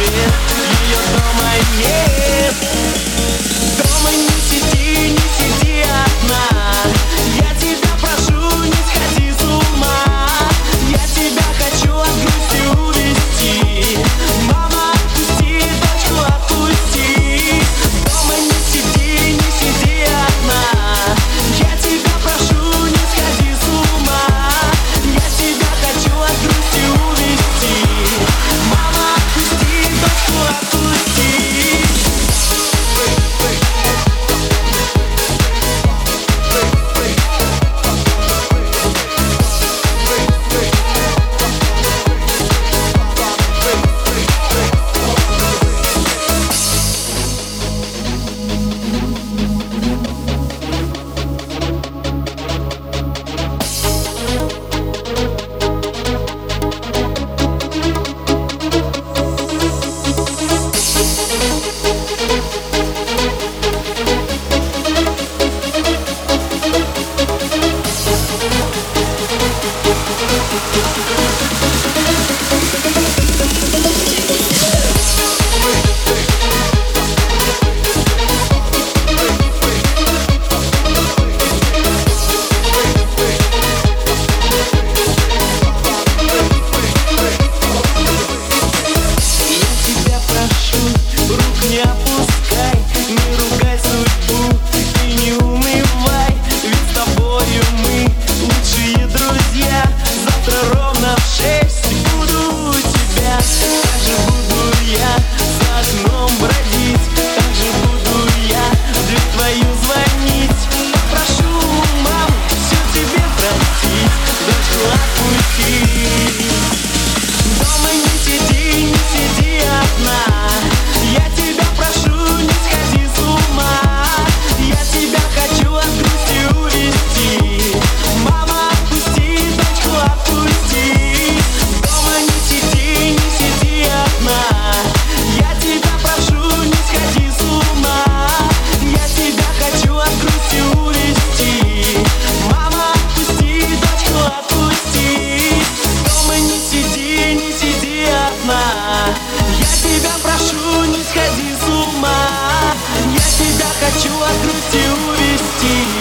Yeah. идти